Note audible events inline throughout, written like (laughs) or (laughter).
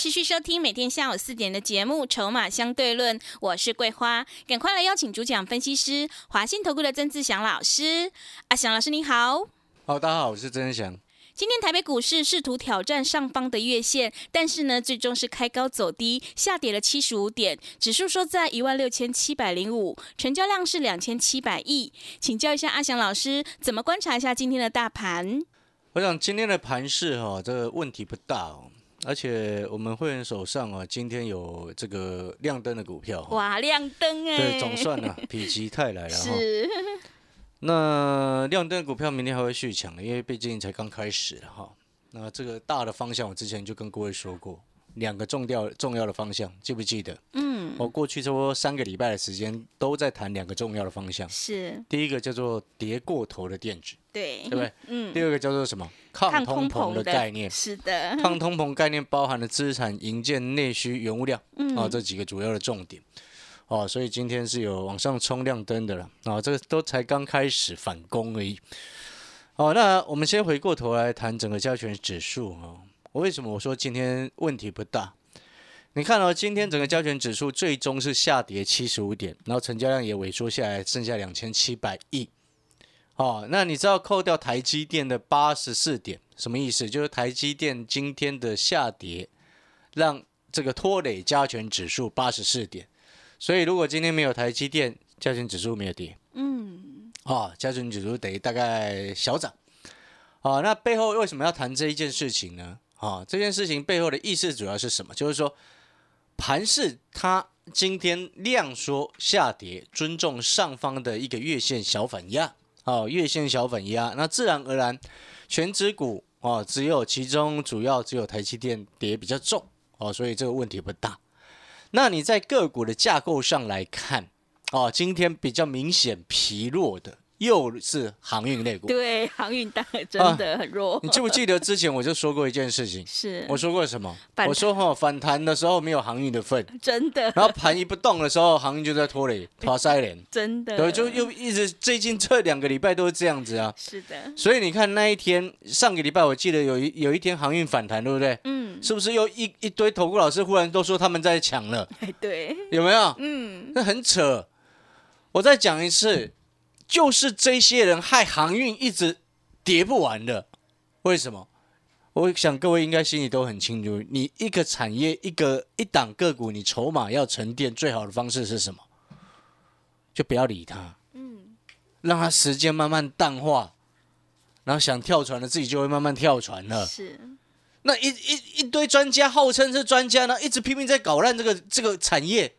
持续收听每天下午四点的节目《筹码相对论》，我是桂花，赶快来邀请主讲分析师华信投顾的曾志祥老师。阿祥老师你好，好，大家好，我是曾志祥。今天台北股市试图挑战上方的月线，但是呢，最终是开高走低，下跌了七十五点，指数收在一万六千七百零五，成交量是两千七百亿。请教一下阿祥老师，怎么观察一下今天的大盘？我想今天的盘势哈，这个问题不大哦。而且我们会员手上啊，今天有这个亮灯的股票，哇，亮灯哎，对，总算呢，(laughs) 否极泰来了哈。是。那亮灯股票明天还会续强，因为毕竟才刚开始哈。那这个大的方向，我之前就跟各位说过，两个重要重要的方向，记不记得？嗯。我过去差不多三个礼拜的时间都在谈两个重要的方向。是。第一个叫做跌过头的电子，对，对不对？(laughs) 嗯。第二个叫做什么？抗通膨的概念。是的。抗通膨概念包含了资产、营建、内需、原物料啊这几个主要的重点。哦，所以今天是有往上冲亮灯的了啊，这个都才刚开始反攻而已。好，那我们先回过头来谈整个加权指数啊。我为什么我说今天问题不大？你看到今天整个加权指数最终是下跌七十五点，然后成交量也萎缩下来，剩下两千七百亿。哦，那你知道扣掉台积电的八十四点什么意思？就是台积电今天的下跌，让这个拖累加权指数八十四点。所以，如果今天没有台积电，加权指数没有跌，嗯，啊，加权指数等于大概小涨，哦，那背后为什么要谈这一件事情呢？啊，这件事情背后的意思主要是什么？就是说，盘市它今天量缩下跌，尊重上方的一个月线小反压，哦，月线小反压，那自然而然，全指股啊，只有其中主要只有台积电跌比较重，哦，所以这个问题不大。那你在个股的架构上来看，哦，今天比较明显疲弱的又是航运类股。对，航运大真的很弱。你记不记得之前我就说过一件事情？是，我说过什么？我说哈，反弹的时候没有航运的份。真的。然后盘一不动的时候，航运就在拖累、拖塞连。真的。对，就又一直最近这两个礼拜都是这样子啊。是的。所以你看那一天，上个礼拜我记得有一有一天航运反弹，对不对？嗯。是不是又一一堆投顾老师忽然都说他们在抢了？(laughs) 对，有没有？嗯，那很扯。我再讲一次，就是这些人害航运一直跌不完的。为什么？我想各位应该心里都很清楚，你一个产业、一个一档个股，你筹码要沉淀，最好的方式是什么？就不要理它，嗯，让它时间慢慢淡化，然后想跳船的自己就会慢慢跳船了。是。那一一一堆专家号称是专家呢，一直拼命在搞烂这个这个产业，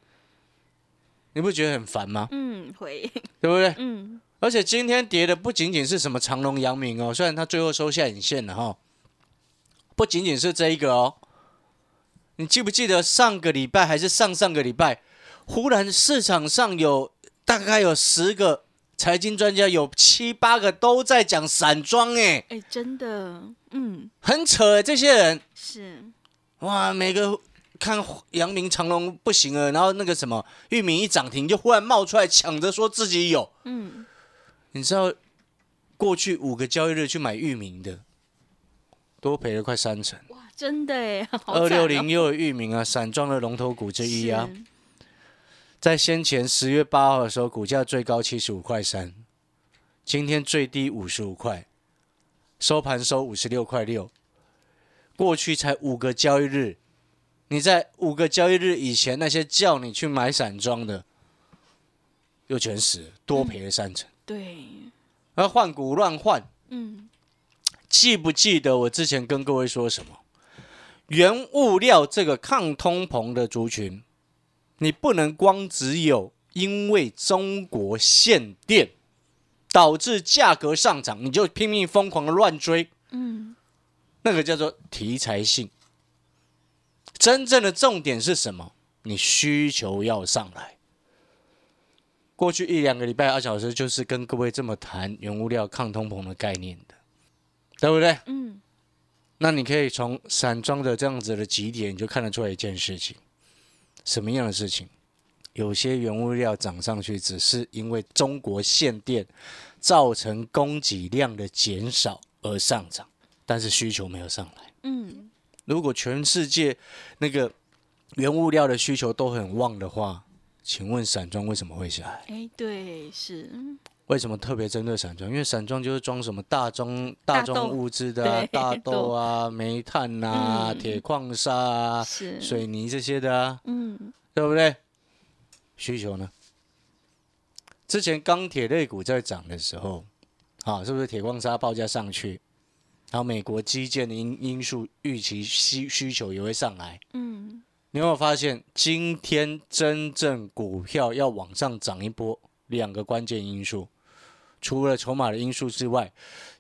你不觉得很烦吗？嗯，会，对不对？嗯。而且今天跌的不仅仅是什么长隆、阳明哦，虽然它最后收下影线了哈，不仅仅是这一个哦。你记不记得上个礼拜还是上上个礼拜，忽然市场上有大概有十个。财经专家有七八个都在讲散装，哎哎，真的，嗯，很扯哎，这些人是哇，每个看阳明长隆不行了，然后那个什么域名一涨停就忽然冒出来抢着说自己有，嗯，你知道过去五个交易日去买域名的，多赔了快三成，哇，真的哎，二六零又有域名啊，散装的龙头股之一啊。在先前十月八号的时候，股价最高七十五块三，今天最低五十五块，收盘收五十六块六。过去才五个交易日，你在五个交易日以前，那些叫你去买散装的，又全死，多赔了三成。对，而换股乱换。嗯，记不记得我之前跟各位说什么？原物料这个抗通膨的族群。你不能光只有因为中国限电导致价格上涨，你就拼命疯狂的乱追，嗯，那个叫做题材性。真正的重点是什么？你需求要上来。过去一两个礼拜，二小时就是跟各位这么谈原物料抗通膨的概念的，对不对？嗯，那你可以从散装的这样子的几点，你就看得出来一件事情，什么样的事情？有些原物料涨上去，只是因为中国限电造成供给量的减少而上涨，但是需求没有上来。嗯，如果全世界那个原物料的需求都很旺的话，请问散装为什么会下来？哎，对，是，为什么特别针对散装？因为散装就是装什么大宗大宗物资的、大豆啊、煤炭啊、嗯铁矿砂啊、水泥这些的啊，嗯，对不对？需求呢？之前钢铁类股在涨的时候，啊，是不是铁矿砂报价上去？然后美国基建的因因素预期需需求也会上来。嗯，你有没有发现，今天真正股票要往上涨一波，两个关键因素，除了筹码的因素之外，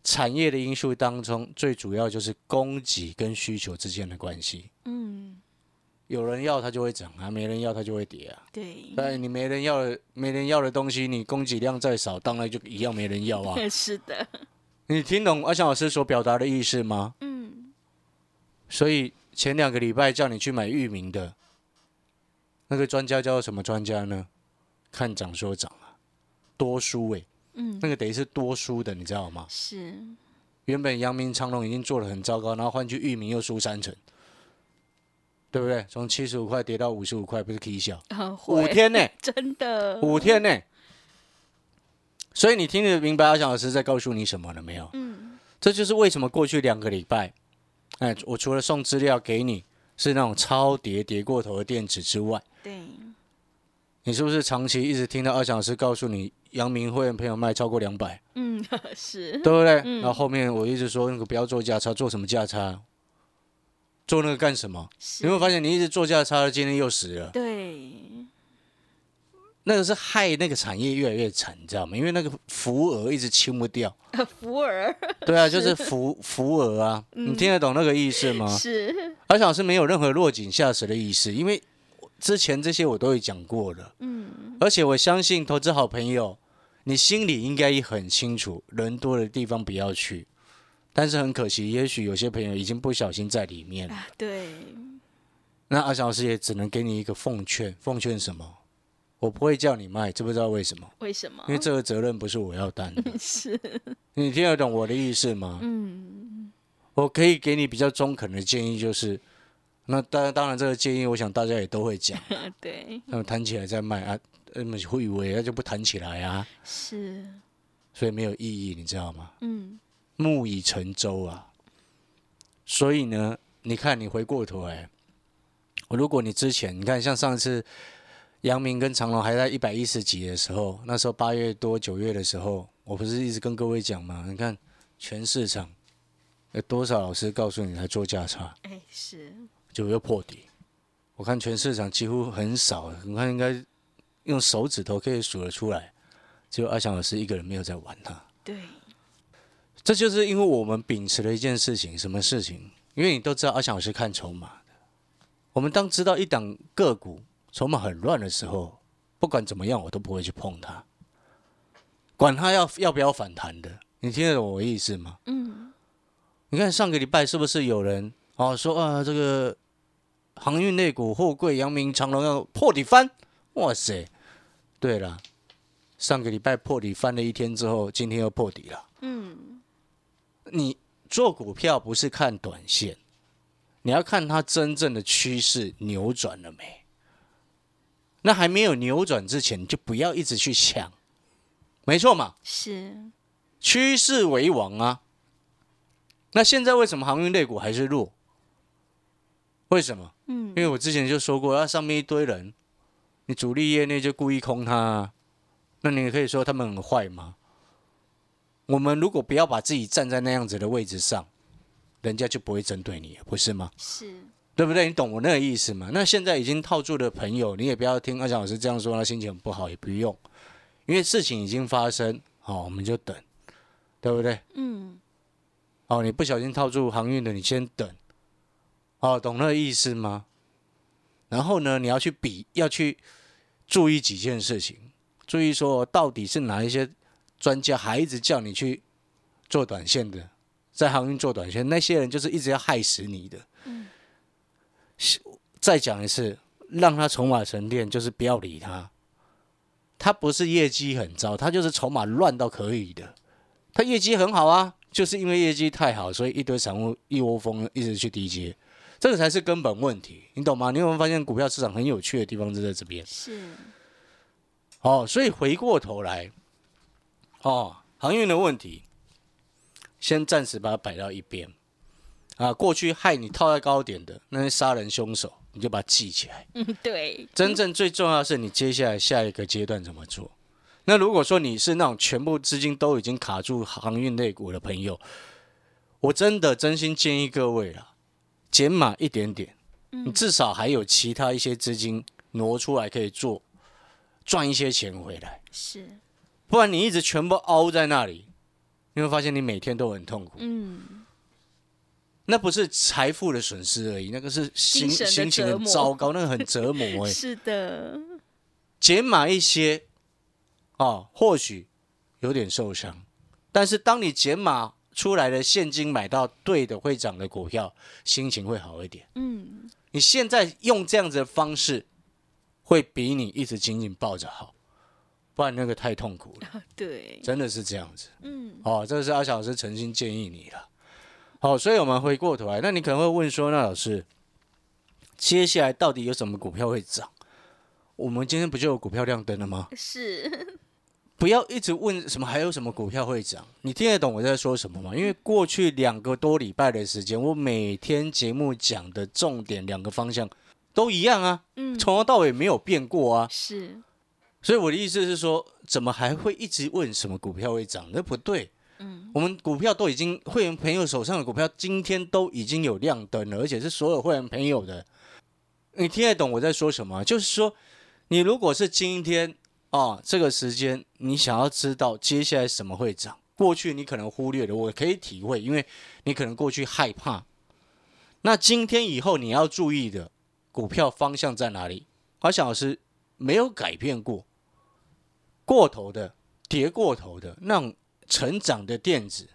产业的因素当中，最主要就是供给跟需求之间的关系。嗯，有人要它就会涨啊，没人要它就会跌啊。对，但你没人要的，没人要的东西，你供给量再少，当然就一样没人要啊。(laughs) 是的，你听懂阿翔老师所表达的意思吗？嗯，所以前两个礼拜叫你去买域名的那个专家叫做什么专家呢？看涨说涨啊，多输诶、嗯，那个等于是多输的，你知道吗？是，原本阳明长隆已经做的很糟糕，然后换去域名又输三成，对不对？从七十五块跌到五十五块，不是 K 小啊，五会，天呢、真的，五天呢、所以你听得明白阿翔老师在告诉你什么了没有？嗯，这就是为什么过去两个礼拜，哎，我除了送资料给你是那种超跌跌过头的电子之外，对，你是不是长期一直听到阿翔老师告诉你，阳明会员朋友卖超过两百，嗯，(laughs) 是，对不对？嗯然后后面我一直说那个不要做价差，做什么价差？做那个干什么？是你会发现你一直做价差，今天又死了。对，那个是害那个产业越来越惨，你知道吗？因为那个浮额一直清不掉。(laughs) 福尔 (laughs) 对啊，就是浮浮额啊，你听得懂那个意思吗？是，而且老师没有任何落井下石的意思，因为之前这些我都会讲过了，嗯，而且我相信投资好朋友，你心里应该也很清楚，人多的地方不要去。但是很可惜，也许有些朋友已经不小心在里面了。啊，对，那阿翔老师也只能给你一个奉劝，奉劝什么？我不会叫你卖，知不知道为什么？为什么？因为这个责任不是我要担的。(laughs) 是，你听得懂我的意思吗？嗯，我可以给你比较中肯的建议，就是，那当然当然这个建议，我想大家也都会讲。(laughs) 对，那么谈起来再卖啊，那么会以为那就不谈起来啊，是，所以没有意义，你知道吗？嗯，木已成舟啊。所以呢，你看你回过头来，如果你之前你看像上次阳明跟长隆还在一百一十几的时候，那时候八月多九月的时候，我不是一直跟各位讲吗？你看全市场有多少老师告诉你来做价差，哎，是，就又破底。我看全市场几乎很少，你看应该用手指头可以数得出来，只有阿翔老师一个人没有在玩它。对，这就是因为我们秉持了一件事情，什么事情？因为你都知道阿翔老师看筹码的。我们当知道一档个股筹码很乱的时候，不管怎么样，我都不会去碰它，管它要要不要反弹的。你听得懂我意思吗？嗯，你看上个礼拜是不是有人哦说啊这个航运类股货柜、阳明、长隆要破底翻？哇塞！对了，上个礼拜破底翻了一天之后，今天又破底了。嗯，你做股票不是看短线，你要看它真正的趋势扭转了没。那还没有扭转之前，你就不要一直去想，没错嘛，是，趋势为王啊。那现在为什么航运类股还是弱？为什么？嗯因，为我之前就说过，那上面一堆人，你主力业内就故意空它、啊，那你可以说他们很坏吗？我们如果不要把自己站在那样子的位置上，人家就不会针对你，不是吗？是，对不对？你懂我那个意思吗？那现在已经套住的朋友，你也不要听阿强老师这样说，他心情很不好，也不用，因为事情已经发生，好、我们就等，对不对？嗯，哦，你不小心套住航运的，你先等。哦，懂那个意思吗？然后呢，你要去比，要去注意几件事情，注意说到底是哪一些专家还一直叫你去做短线的，在航运做短线，那些人就是一直要害死你的。再讲一次，让他筹码沉淀，就是不要理他。他不是业绩很糟，他就是筹码乱到可以的。他业绩很好啊，就是因为业绩太好，所以一堆散户一窝蜂一直去低接，这个才是根本问题，你懂吗？你有没有发现股票市场很有趣的地方就在这边？是，哦，所以回过头来，哦，航运的问题，先暂时把它摆到一边。啊，过去害你套在高点的那些杀人凶手，你就把它记起来。(laughs) 嗯，对，真正最重要的是你接下来下一个阶段怎么做。那如果说你是那种全部资金都已经卡住航运类股的朋友，我真的真心建议各位啊，减码一点点，你至少还有其他一些资金挪出来可以做，赚一些钱回来。是，不然你一直全部凹在那里，你会发现你每天都很痛苦。嗯，那不是财富的损失而已，那个是心心情很糟糕，那个很折磨哎、(laughs) 是的，减码一些，哦，或许有点受伤，但是当你减码出来的现金买到对的会涨的股票，心情会好一点。嗯，你现在用这样子的方式，会比你一直紧紧抱着好，不然那个太痛苦了，对，真的是这样子。嗯，哦，这是阿小老师诚心建议你的。好，所以我们回过头来，那你可能会问说，那老师，接下来到底有什么股票会涨？我们今天不就有股票亮灯了吗？是，不要一直问什么还有什么股票会涨，你听得懂我在说什么吗？因为过去两个多礼拜的时间，我每天节目讲的重点两个方向都一样啊，嗯，从头到尾没有变过啊。是，所以我的意思是说，怎么还会一直问什么股票会涨？那不对。我们股票都已经会员朋友手上的股票，今天都已经有亮灯了，而且是所有会员朋友的。你听得懂我在说什么？就是说，你如果是今天啊这个时间，你想要知道接下来什么会涨，过去你可能忽略了，我可以体会，因为你可能过去害怕。那今天以后你要注意的股票方向在哪里？阿翔老师没有改变过，过头的、跌过头的那种成长的电子，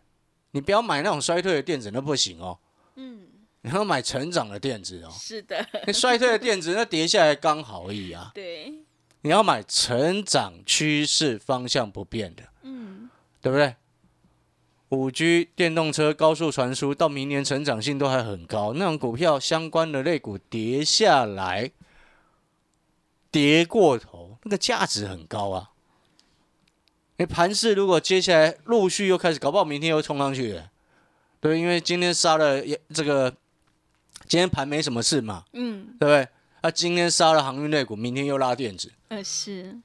你不要买那种衰退的电子，那不行哦。嗯，你要买成长的电子哦。是的，那衰退的电子，那跌下来刚好而已啊。(laughs) 对，你要买成长趋势方向不变的，嗯，对不对？五 G 电动车、高速传输到明年成长性都还很高，那种股票相关的类股跌下来，跌过头，那个价值很高啊。你盘势如果接下来陆续又开始，搞不好明天又冲上去了，对，因为今天杀了也这个，今天盘没什么事嘛，嗯，对不对？那、今天杀了航运类股，明天又拉电子，呃，是，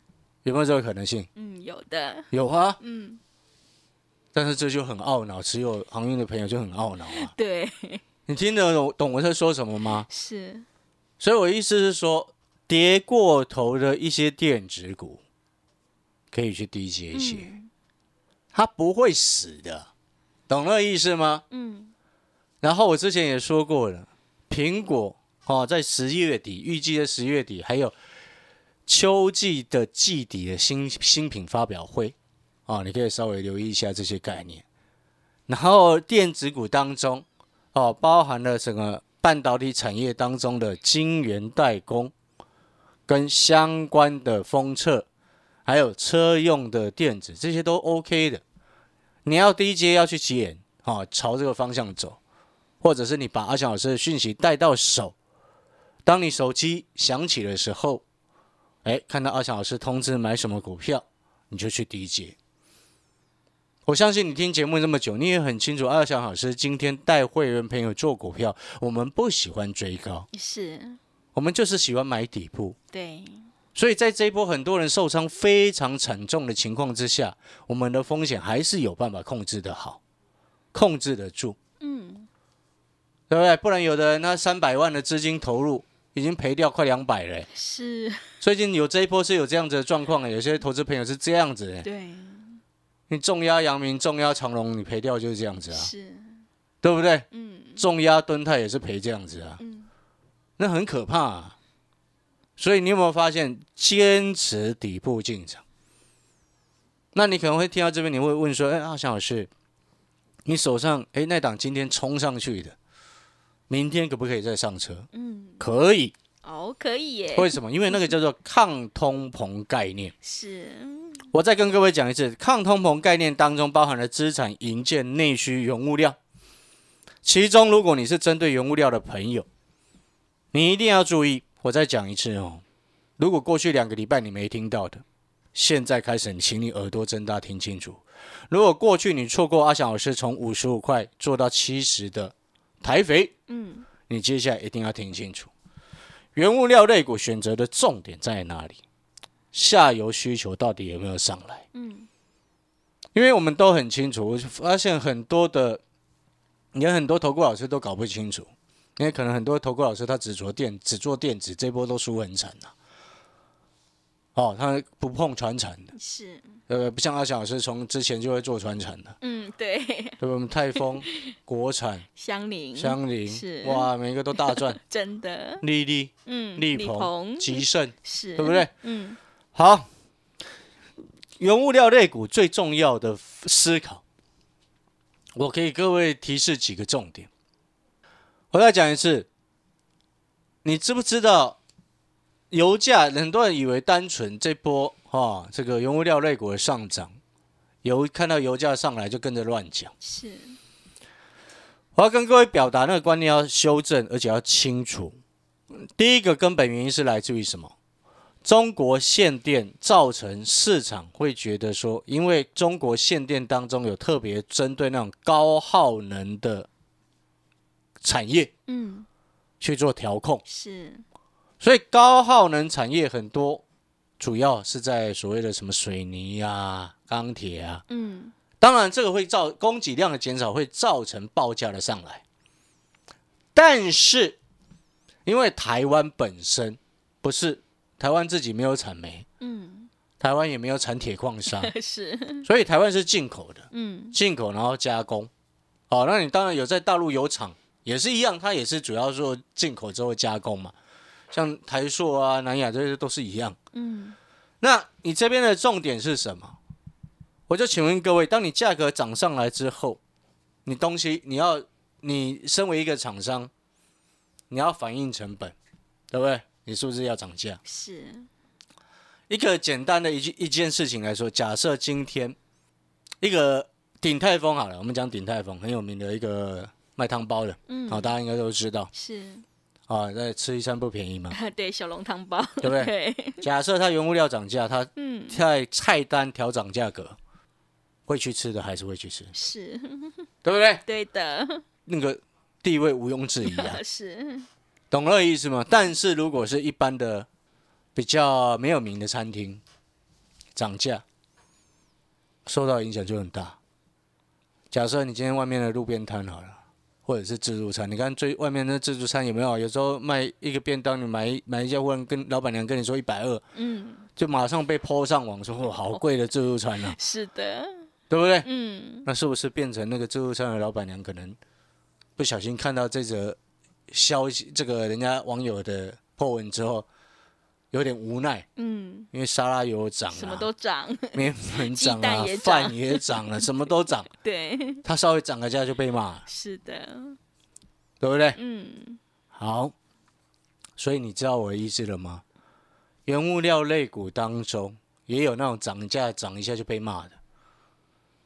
有没有这个可能性？嗯，有的，有啊，嗯，但是这就很懊恼，持有航运的朋友就很懊恼啊。(laughs) 对，你听得懂懂我在说什么吗？是，所以我意思是说，跌过头的一些电子股，可以去低接一些，嗯它不会死的，懂那个意思吗？嗯，然后我之前也说过了，苹果哦，在十一月底，预计在十月底，还有秋季的季底的新新品发表会啊、你可以稍微留意一下这些概念。然后电子股当中哦，包含了整个半导体产业当中的晶圆代工跟相关的封测，还有车用的电子，这些都 OK 的。你要低阶要去捡啊，朝这个方向走。或者是你把阿翔老师的讯息带到手，当你手机响起的时候，哎，看到阿翔老师通知买什么股票，你就去低接。我相信你听节目这么久，你也很清楚，阿翔老师今天带会员朋友做股票，我们不喜欢追高，是，我们就是喜欢买底部。对，所以在这一波很多人受伤非常惨重的情况之下，我们的风险还是有办法控制的好，控制得住。嗯，对不对？不然有的人他三百万的资金投入，已经赔掉快两百了欸。是，最近有这一波是有这样子的状况的，有些投资朋友是这样子的。对，你重压阳明、重压长隆，你赔掉就是这样子啊，是，对不对？嗯，重压敦泰也是赔这样子啊，嗯，那很可怕、啊。所以你有没有发现坚持底部进场？那你可能会听到这边，你会问说：“哎，阿翔老师，你手上哎那档今天冲上去的，明天可不可以再上车？”嗯，可以。哦，可以耶。为什么？因为那个叫做抗通膨概念。(laughs) 是。我再跟各位讲一次，抗通膨概念当中包含了资产、营建、内需、原物料。其中，如果你是针对原物料的朋友，你一定要注意。我再讲一次哦，如果过去两个礼拜你没听到的，现在开始，请你耳朵睁大听清楚。如果过去你错过阿翔老师从五十五块做到七十的台肥，嗯，你接下来一定要听清楚。原物料类股选择的重点在哪里？下游需求到底有没有上来？嗯，因为我们都很清楚，我发现很多的。你看很多投顾老师都搞不清楚，因为可能很多投顾老师他只做电，只做电子，这波都输很惨呐。哦，他不碰传产的，是，呃，不像阿翔老师从之前就会做传产的。嗯，对。对我们泰丰、(laughs) 国产、香菱、香菱是，哇，每个都大赚，(laughs) 真的。丽丽，嗯，力鹏、吉盛，是，对不对？嗯，好。原物料类股最重要的思考。我给各位提示几个重点，我再讲一次，你知不知道油价？很多人以为单纯这波哈，这个原物料类股的上涨，油看到油价上来就跟着乱讲。是，我要跟各位表达那个观念要修正，而且要清楚。第一个根本原因是来自于什么？中国限电造成市场会觉得说，因为中国限电当中有特别针对那种高耗能的产业，嗯，去做调控，是，所以高耗能产业很多，主要是在所谓的什么水泥啊、钢铁啊，嗯，当然这个会造供给量的减少，会造成报价的上来，但是因为台湾本身不是。台湾自己没有产煤，嗯，台湾也没有产铁矿砂，(laughs) 是，所以台湾是进口的，嗯，进口然后加工，哦，那你当然有在大陆有厂，也是一样，它也是主要做进口之后加工嘛，像台塑啊、南亚这些都是一样，嗯，那你这边的重点是什么？我就请问各位，当你价格涨上来之后，你东西你要，你身为一个厂商，你要反映成本，对不对？你是不是要涨价？是一个简单的一一件事情来说，假设今天一个鼎泰丰好了，我们讲鼎泰丰很有名的一个卖汤包的，嗯，好，大家应该都知道，是啊，在吃一餐不便宜嘛，(laughs) 对，小笼汤包，对不对？(laughs) 假设它原物料涨价，它嗯在菜单调涨价格，会去吃的还是会去吃？是，对不对？对的，那个地位毋庸置疑啊，(laughs) 是。懂了意思吗？但是如果是一般的比较没有名的餐厅，涨价受到影响就很大。假设你今天外面的路边摊好了，或者是自助餐，你看最外面那自助餐有没有？有时候卖一个便当，你买买一家，忽然跟老板娘跟你说一百二，嗯，就马上被泼上网说哦，好贵的自助餐啊！是的，对不对？嗯，那是不是变成那个自助餐的老板娘可能不小心看到这则？消息，这个人家网友的破文之后，有点无奈，嗯，因为沙拉油涨了，什么都涨，面粉涨了，饭也涨了，(laughs) 什么都涨，对，它稍微涨个价就被骂，是的，对不对？嗯，好，所以你知道我的意思了吗？原物料类股当中也有那种涨价涨一下就被骂的，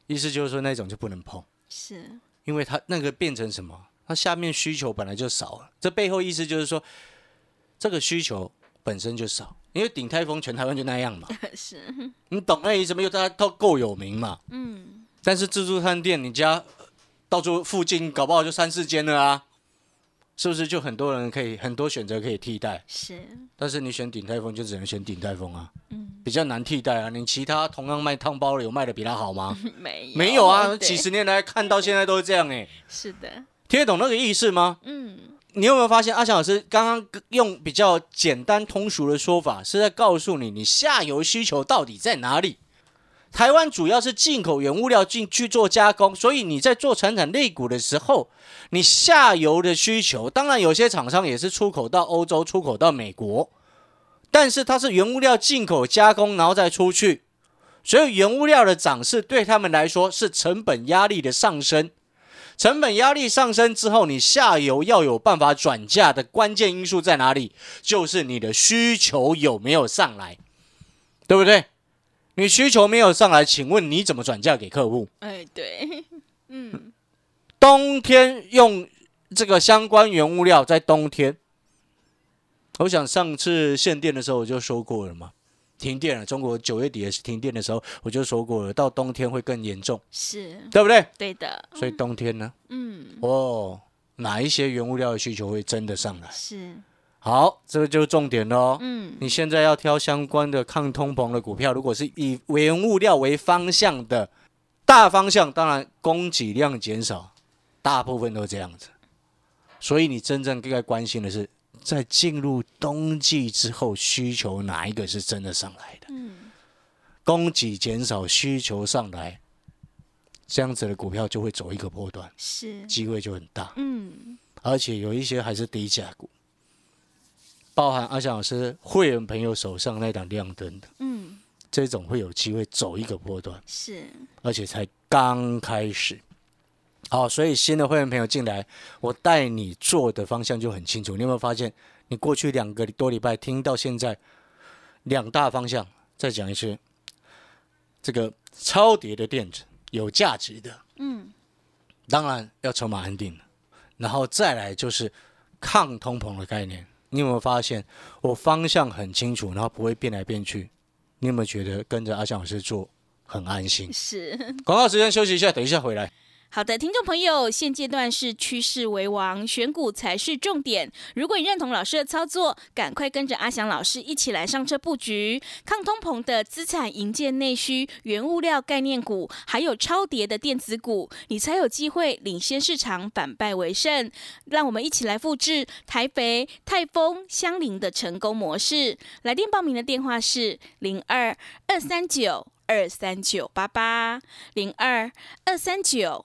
意思就是说那种就不能碰，是。因为它那个变成什么？它下面需求本来就少了，这背后意思就是说，这个需求本身就少，因为顶泰丰全台湾就那样嘛。(laughs) 是，你懂那意思没有？大家都够有名嘛。嗯。但是自助餐店，你家到处附近搞不好就三四间了啊，是不是？就很多人可以很多选择可以替代。是。但是你选顶泰丰就只能选顶泰丰啊。嗯。比较难替代啊，你其他同样卖汤包的有卖的比他好吗？(laughs) 没没有啊，几十年来看到现在都是这样哎。是的。听得懂那个意思吗？嗯，你有没有发现阿强老师刚刚用比较简单通俗的说法，是在告诉你你下游需求到底在哪里？台湾主要是进口原物料进去做加工，所以你在做产产类股的时候，你下游的需求，当然有些厂商也是出口到欧洲、出口到美国，但是它是原物料进口加工，然后再出去，所以原物料的涨势对他们来说是成本压力的上升。成本压力上升之后，你下游要有办法转嫁的关键因素在哪里？就是你的需求有没有上来，对不对？你需求没有上来，请问你怎么转嫁给客户？哎，对，(laughs) 嗯，冬天用这个相关原物料，在冬天，我想上次限电的时候我就说过了嘛。停电了，中国九月底也是停电的时候，我就说过了，到冬天会更严重，是对不对？对的，所以冬天呢，嗯，哦，哪一些原物料的需求会真的上来？是，好，这个就是重点喽。嗯，你现在要挑相关的抗通膨的股票，如果是以原物料为方向的大方向，当然供给量减少，大部分都这样子。所以你真正应该关心的是。在进入冬季之后，需求哪一个是真的上来的？嗯，供给减少，需求上来，这样子的股票就会走一个波段，是机会就很大。嗯，而且有一些还是低价股，包含阿翔老师会员朋友手上那档亮灯的，嗯，这种会有机会走一个波段，是，而且才刚开始。好，所以新的会员朋友进来，我带你做的方向就很清楚。你有没有发现，你过去两个多礼拜听到现在两大方向，再讲一次，这个超跌的电子有价值的，嗯，当然要筹码安定然后再来就是抗通膨的概念。你有没有发现，我方向很清楚，然后不会变来变去？你有没有觉得跟着阿翔老师做很安心？是。广告时间休息一下，等一下回来。好的，听众朋友，现阶段是趋势为王，选股才是重点。如果你认同老师的操作，赶快跟着阿翔老师一起来上车布局抗通膨的资产、营建内需、原物料概念股，还有超跌的电子股，你才有机会领先市场，反败为胜。让我们一起来复制台北、泰丰、相邻的成功模式。来电报名的电话是零二二三九二三九八八零二二三九。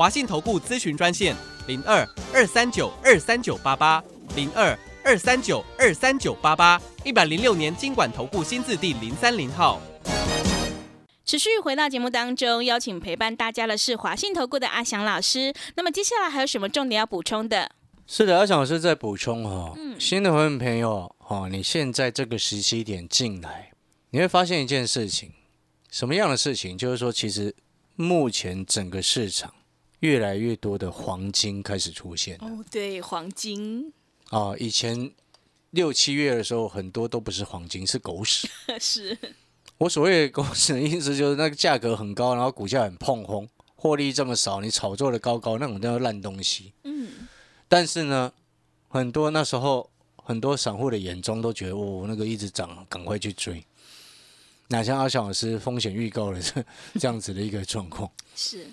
华信投顾咨询专线零二二三九二三九八八零二二三九二三九八八一百零六年经管投顾新字第零三零号。持续回到节目当中，邀请陪伴大家的是华信投顾的阿翔老师。那么接下来还有什么重点要补充的？是的，阿翔老师在补充哦。嗯，新的会员朋友哦，你现在这个时期点进来，你会发现一件事情，什么样的事情？就是说，其实目前整个市场。越来越多的黄金开始出现哦，对，黄金啊，以前六七月的时候，很多都不是黄金，是狗屎。(laughs) 是我所谓的狗屎的意思，就是那个价格很高，然后股价很碰轰，获利这么少，你炒作的高高，那种叫烂东西。嗯。但是呢，很多那时候很多散户的眼中都觉得，哦，那个一直涨，赶快去追。哪像阿翔老师风险预告的这这样子的一个状况。(laughs) 是。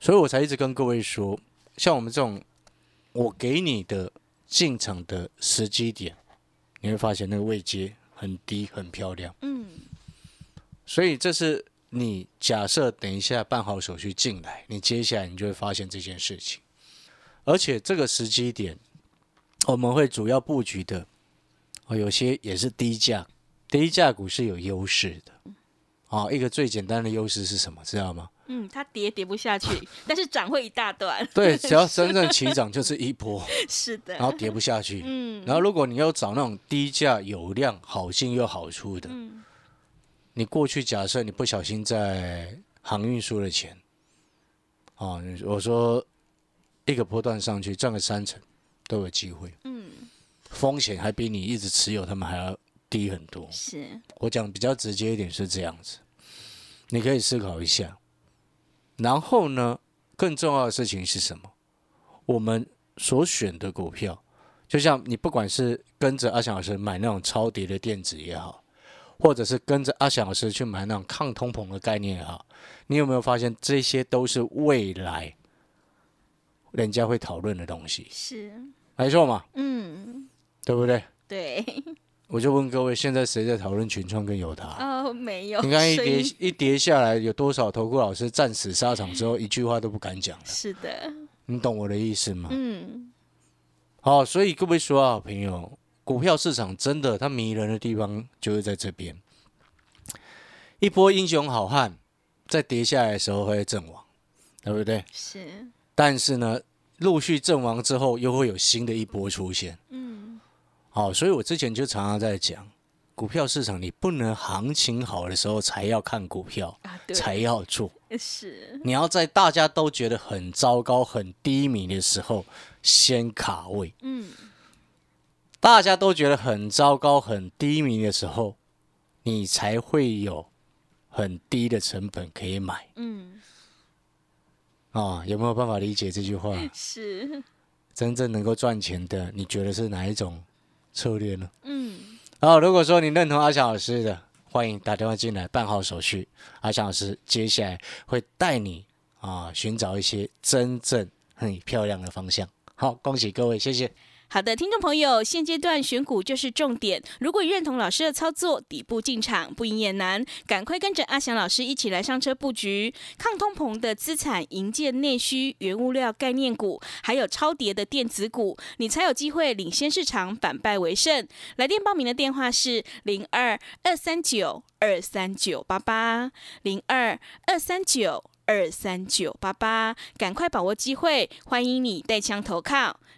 所以我才一直跟各位说，像我们这种，我给你的进场的时机点，你会发现那个位阶很低，很漂亮。嗯。所以这是你假设等一下办好手续进来，你接下来你就会发现这件事情。而且这个时机点，我们会主要布局的，哦，有些也是低价，低价股是有优势的。啊，一个最简单的优势是什么？知道吗？嗯，它跌跌不下去，但是涨会一大段。对，(laughs) 只要真正起涨就是一波。(laughs) 是的。然后跌不下去。嗯。然后如果你要找那种低价有量、好进又好出的，嗯。你过去假设你不小心在航运输了钱，啊，我说一个波段上去赚个三成都有机会。嗯。风险还比你一直持有他们还要低很多。是。我讲比较直接一点是这样子，你可以思考一下。然后呢，更重要的事情是什么？我们所选的股票，就像你不管是跟着阿翔老师买那种超跌的电子也好，或者是跟着阿翔老师去买那种抗通膨的概念也好，你有没有发现这些都是未来人家会讨论的东西？是，没错嘛，嗯，对不对？对，我就问各位，现在谁在讨论群创跟友达？哦，没有，你看一跌一跌下来，有多少投顾老师战死沙场之后一句话都不敢讲了？是的，你懂我的意思吗？嗯，好，所以各位说啊，朋友，股票市场真的它迷人的地方就是在这边，一波英雄好汉在跌下来的时候会阵亡，对不对？是，但是呢，陆续阵亡之后，又会有新的一波出现。嗯，好，所以我之前就常常在讲，股票市场你不能行情好的时候才要看股票，啊，才要做。是，你要在大家都觉得很糟糕、很低迷的时候先卡位，嗯，大家都觉得很糟糕、很低迷的时候，你才会有很低的成本可以买嗯，啊！有没有办法理解这句话？(laughs) 是，真正能够赚钱的，你觉得是哪一种策略呢？嗯，好，如果说你认同阿强老师的，欢迎打电话进来办好手续。阿强老师接下来会带你啊寻找一些真正很漂亮的方向。好，恭喜各位，谢谢。好的，听众朋友，现阶段选股就是重点。如果认同老师的操作，底部进场不赢也难，赶快跟着阿翔老师一起来上车布局抗通膨的资产、营建内需、原物料概念股，还有超跌的电子股，你才有机会领先市场，反败为胜。来电报名的电话是零二二三九二三九八八零二二三九。二三九八八，赶快把握机会，欢迎你带枪投靠